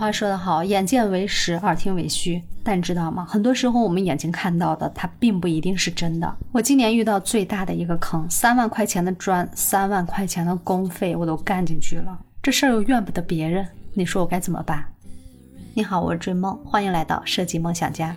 话说得好，眼见为实，耳听为虚。但你知道吗？很多时候我们眼睛看到的，它并不一定是真的。我今年遇到最大的一个坑，三万块钱的砖，三万块钱的工费，我都干进去了。这事儿又怨不得别人，你说我该怎么办？你好，我是追梦，欢迎来到设计梦想家。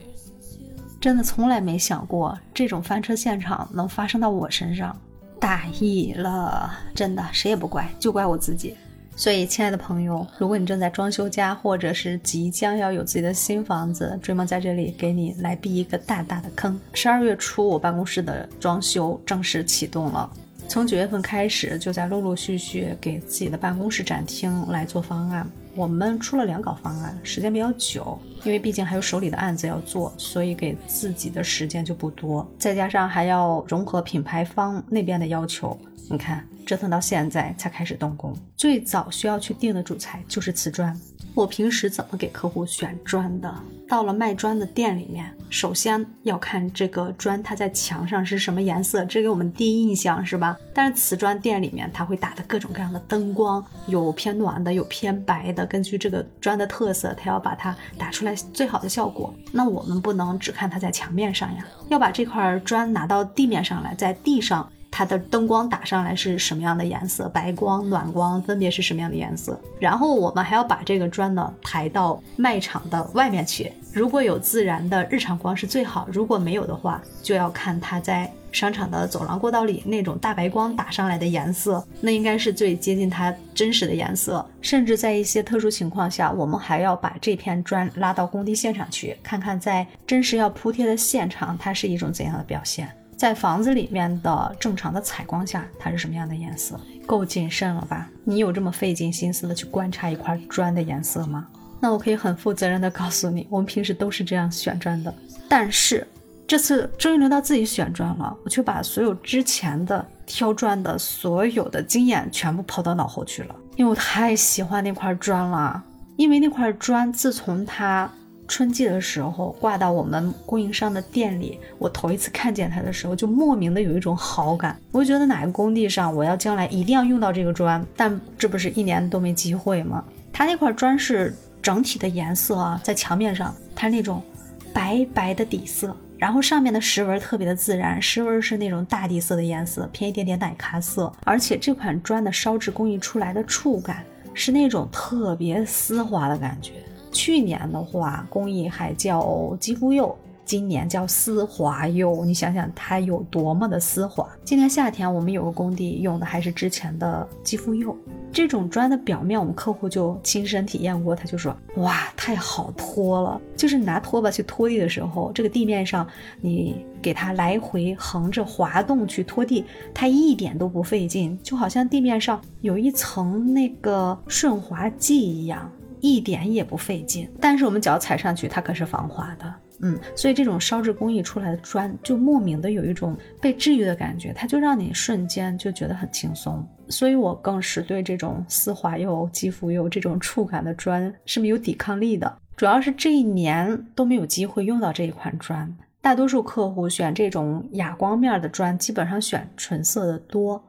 真的从来没想过这种翻车现场能发生到我身上，大意了，真的谁也不怪，就怪我自己。所以，亲爱的朋友，如果你正在装修家，或者是即将要有自己的新房子，追梦在这里给你来避一个大大的坑。十二月初，我办公室的装修正式启动了。从九月份开始，就在陆陆续续给自己的办公室展厅来做方案。我们出了两稿方案，时间比较久，因为毕竟还有手里的案子要做，所以给自己的时间就不多。再加上还要融合品牌方那边的要求，你看。折腾到现在才开始动工，最早需要去定的主材就是瓷砖。我平时怎么给客户选砖的？到了卖砖的店里面，首先要看这个砖它在墙上是什么颜色，这给我们第一印象是吧？但是瓷砖店里面它会打的各种各样的灯光，有偏暖的，有偏白的，根据这个砖的特色，它要把它打出来最好的效果。那我们不能只看它在墙面上呀，要把这块砖拿到地面上来，在地上。它的灯光打上来是什么样的颜色？白光、暖光分别是什么样的颜色？然后我们还要把这个砖呢抬到卖场的外面去。如果有自然的日常光是最好，如果没有的话，就要看它在商场的走廊过道里那种大白光打上来的颜色，那应该是最接近它真实的颜色。甚至在一些特殊情况下，我们还要把这片砖拉到工地现场去，看看在真实要铺贴的现场，它是一种怎样的表现。在房子里面的正常的采光下，它是什么样的颜色？够谨慎了吧？你有这么费尽心思的去观察一块砖的颜色吗？那我可以很负责任的告诉你，我们平时都是这样选砖的。但是这次终于轮到自己选砖了，我却把所有之前的挑砖的所有的经验全部抛到脑后去了，因为我太喜欢那块砖了。因为那块砖自从它。春季的时候挂到我们供应商的店里，我头一次看见它的时候，就莫名的有一种好感。我就觉得哪个工地上我要将来一定要用到这个砖，但这不是一年都没机会吗？它那块砖是整体的颜色啊，在墙面上，它那种白白的底色，然后上面的石纹特别的自然，石纹是那种大地色的颜色，偏一点点奶咖色，而且这款砖的烧制工艺出来的触感是那种特别丝滑的感觉。去年的话，工艺还叫肌肤釉，今年叫丝滑釉。你想想它有多么的丝滑。今年夏天我们有个工地用的还是之前的肌肤釉，这种砖的表面我们客户就亲身体验过，他就说哇，太好拖了。就是拿拖把去拖地的时候，这个地面上你给它来回横着滑动去拖地，它一点都不费劲，就好像地面上有一层那个顺滑剂一样。一点也不费劲，但是我们脚踩上去，它可是防滑的。嗯，所以这种烧制工艺出来的砖，就莫名的有一种被治愈的感觉，它就让你瞬间就觉得很轻松。所以我更是对这种丝滑又肌肤又这种触感的砖是没有抵抗力的。主要是这一年都没有机会用到这一款砖，大多数客户选这种哑光面的砖，基本上选纯色的多。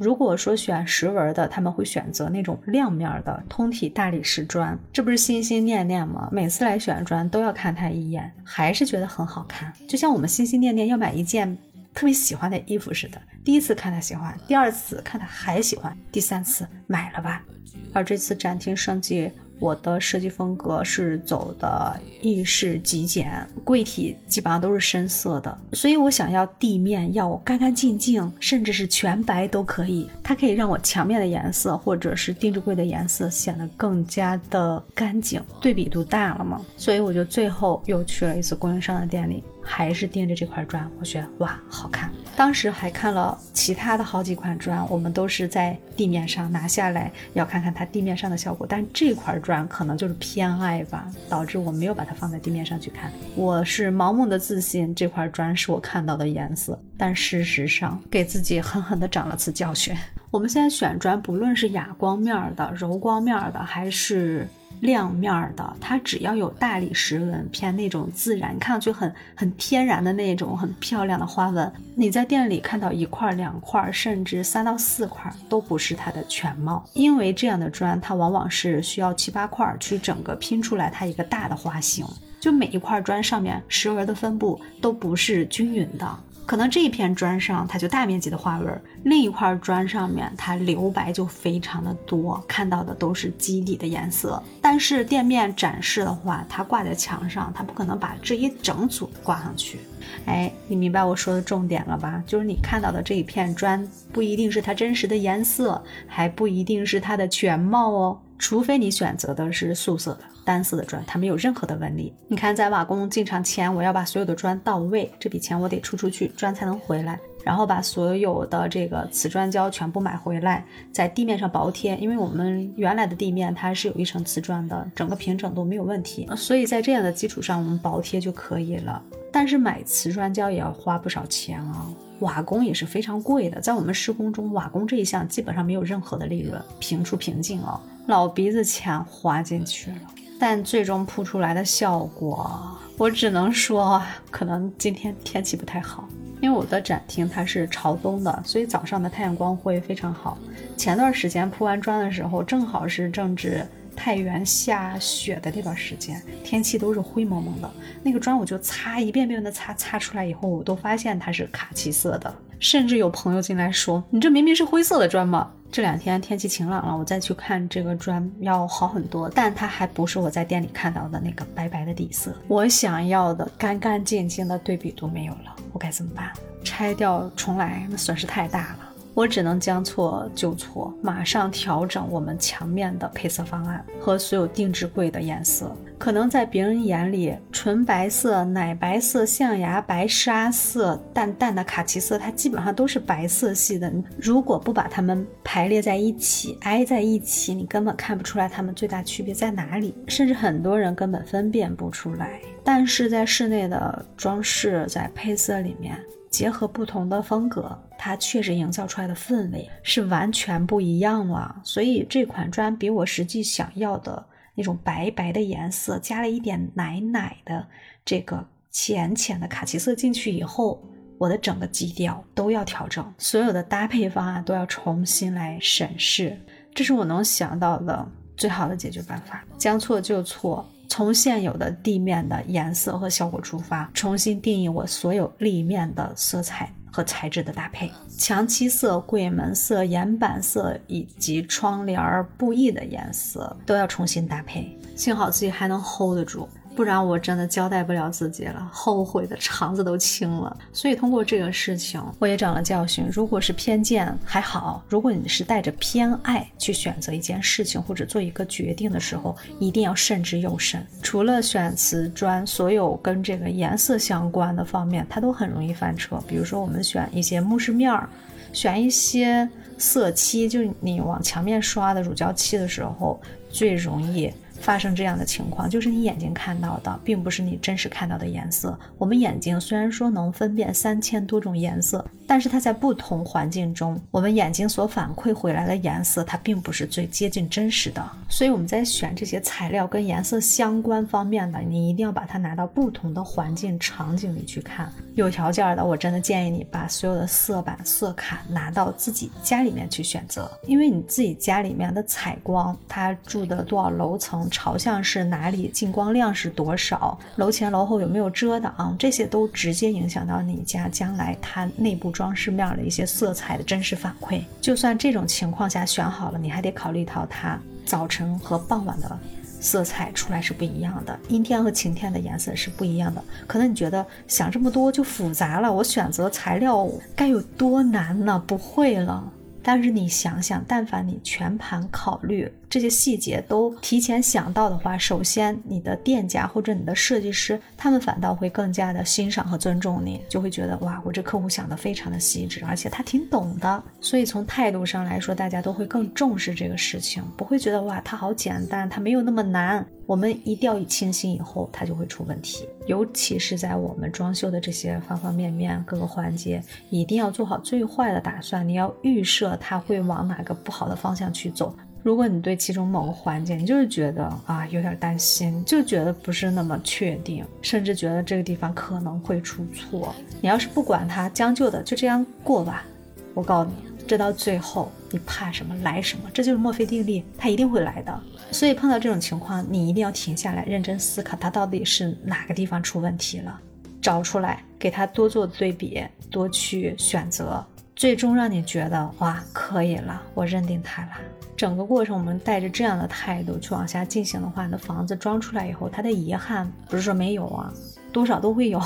如果说选石纹的，他们会选择那种亮面的通体大理石砖，这不是心心念念吗？每次来选砖都要看他一眼，还是觉得很好看，就像我们心心念念要买一件特别喜欢的衣服似的。第一次看他喜欢，第二次看他还喜欢，第三次买了吧。而这次展厅升级。我的设计风格是走的意式极简，柜体基本上都是深色的，所以我想要地面要干干净净，甚至是全白都可以。它可以让我墙面的颜色或者是定制柜的颜色显得更加的干净，对比度大了嘛。所以我就最后又去了一次供应商的店里。还是盯着这块砖，我觉得哇，好看。当时还看了其他的好几款砖，我们都是在地面上拿下来，要看看它地面上的效果。但这块砖可能就是偏爱吧，导致我没有把它放在地面上去看。我是盲目的自信，这块砖是我看到的颜色，但事实上给自己狠狠的长了次教训。我们现在选砖，不论是哑光面的、柔光面的，还是亮面的，它只要有大理石纹，偏那种自然，看上去很很天然的那种很漂亮的花纹。你在店里看到一块、两块，甚至三到四块，都不是它的全貌。因为这样的砖，它往往是需要七八块去整个拼出来它一个大的花型。就每一块砖上面石纹的分布都不是均匀的。可能这一片砖上它就大面积的花纹，另一块砖上面它留白就非常的多，看到的都是基底的颜色。但是店面展示的话，它挂在墙上，它不可能把这一整组挂上去。哎，你明白我说的重点了吧？就是你看到的这一片砖不一定是它真实的颜色，还不一定是它的全貌哦。除非你选择的是素色的单色的砖，它没有任何的纹理。你看，在瓦工进场前，我要把所有的砖到位，这笔钱我得出出去，砖才能回来。然后把所有的这个瓷砖胶全部买回来，在地面上薄贴，因为我们原来的地面它是有一层瓷砖的，整个平整度没有问题，所以在这样的基础上，我们薄贴就可以了。但是买瓷砖胶也要花不少钱啊，瓦工也是非常贵的，在我们施工中，瓦工这一项基本上没有任何的利润，平出平进啊。老鼻子钱花进去了，但最终铺出来的效果，我只能说，可能今天天气不太好，因为我的展厅它是朝东的，所以早上的太阳光会非常好。前段时间铺完砖的时候，正好是正值太原下雪的那段时间，天气都是灰蒙蒙的，那个砖我就擦一遍遍的擦，擦出来以后，我都发现它是卡其色的，甚至有朋友进来说：“你这明明是灰色的砖嘛？”这两天天气晴朗了，我再去看这个砖要好很多，但它还不是我在店里看到的那个白白的底色。我想要的干干净净的对比度没有了，我该怎么办？拆掉重来，那损失太大了。我只能将错就错，马上调整我们墙面的配色方案和所有定制柜的颜色。可能在别人眼里，纯白色、奶白色、象牙白、沙色、淡淡的卡其色，它基本上都是白色系的。如果不把它们排列在一起、挨在一起，你根本看不出来它们最大区别在哪里，甚至很多人根本分辨不出来。但是在室内的装饰，在配色里面。结合不同的风格，它确实营造出来的氛围是完全不一样了。所以这款砖比我实际想要的那种白白的颜色，加了一点奶奶的这个浅浅的卡其色进去以后，我的整个基调都要调整，所有的搭配方案都要重新来审视。这是我能想到的最好的解决办法，将错就错。从现有的地面的颜色和效果出发，重新定义我所有立面的色彩和材质的搭配。墙漆色、柜门色、岩板色以及窗帘布艺的颜色都要重新搭配。幸好自己还能 hold 得住。不然我真的交代不了自己了，后悔的肠子都青了。所以通过这个事情，我也长了教训。如果是偏见还好，如果你是带着偏爱去选择一件事情或者做一个决定的时候，一定要慎之又慎。除了选瓷砖，所有跟这个颜色相关的方面，它都很容易翻车。比如说我们选一些木饰面儿，选一些色漆，就是你往墙面刷的乳胶漆的时候，最容易。发生这样的情况，就是你眼睛看到的，并不是你真实看到的颜色。我们眼睛虽然说能分辨三千多种颜色，但是它在不同环境中，我们眼睛所反馈回来的颜色，它并不是最接近真实的。所以我们在选这些材料跟颜色相关方面的，你一定要把它拿到不同的环境场景里去看。有条件的，我真的建议你把所有的色板、色卡拿到自己家里面去选择，因为你自己家里面的采光，它住的多少楼层。朝向是哪里？进光量是多少？楼前楼后有没有遮挡？这些都直接影响到你家将来它内部装饰面的一些色彩的真实反馈。就算这种情况下选好了，你还得考虑到它早晨和傍晚的色彩出来是不一样的，阴天和晴天的颜色是不一样的。可能你觉得想这么多就复杂了，我选择材料该有多难呢？不会了。但是你想想，但凡你全盘考虑。这些细节都提前想到的话，首先你的店家或者你的设计师，他们反倒会更加的欣赏和尊重你，就会觉得哇，我这客户想的非常的细致，而且他挺懂的。所以从态度上来说，大家都会更重视这个事情，不会觉得哇，它好简单，它没有那么难。我们一掉以轻心以后，它就会出问题。尤其是在我们装修的这些方方面面各个环节，一定要做好最坏的打算。你要预设它会往哪个不好的方向去走。如果你对其中某个环节，你就是觉得啊有点担心，就觉得不是那么确定，甚至觉得这个地方可能会出错，你要是不管它，将就的就这样过吧，我告诉你，这到最后你怕什么来什么，这就是墨菲定律，它一定会来的。所以碰到这种情况，你一定要停下来，认真思考它到底是哪个地方出问题了，找出来，给它多做对比，多去选择。最终让你觉得哇，可以了，我认定它了。整个过程我们带着这样的态度去往下进行的话，你的房子装出来以后，它的遗憾不是说没有啊，多少都会有，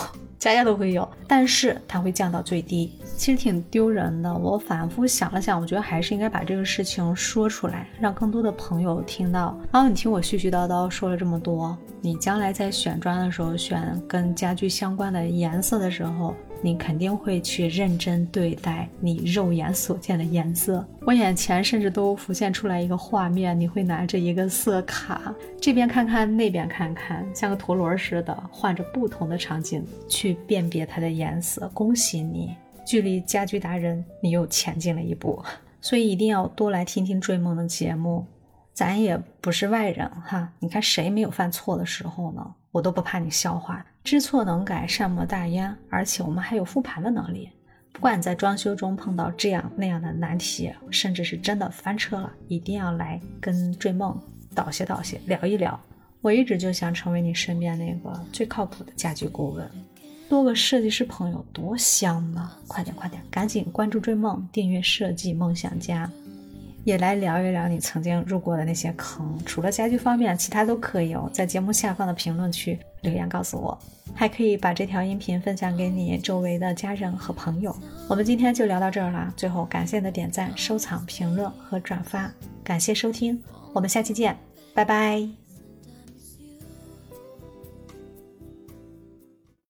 家家都会有，但是它会降到最低。其实挺丢人的。我反复想了想，我觉得还是应该把这个事情说出来，让更多的朋友听到。然后你听我絮絮叨叨说了这么多，你将来在选砖的时候，选跟家具相关的颜色的时候。你肯定会去认真对待你肉眼所见的颜色。我眼前甚至都浮现出来一个画面，你会拿着一个色卡，这边看看，那边看看，像个陀螺似的，换着不同的场景去辨别它的颜色。恭喜你，距离家居达人你又前进了一步。所以一定要多来听听追梦的节目，咱也不是外人哈。你看谁没有犯错的时候呢？我都不怕你笑话。知错能改，善莫大焉。而且我们还有复盘的能力。不管你在装修中碰到这样那样的难题，甚至是真的翻车了，一定要来跟追梦道谢道谢，聊一聊。我一直就想成为你身边那个最靠谱的家居顾问。多个设计师朋友多香呢！快点快点，赶紧关注追梦，订阅设计梦想家。也来聊一聊你曾经入过的那些坑，除了家居方面，其他都可以哦。在节目下方的评论区留言告诉我，还可以把这条音频分享给你周围的家人和朋友。我们今天就聊到这儿了，最后感谢你的点赞、收藏、评论和转发，感谢收听，我们下期见，拜拜。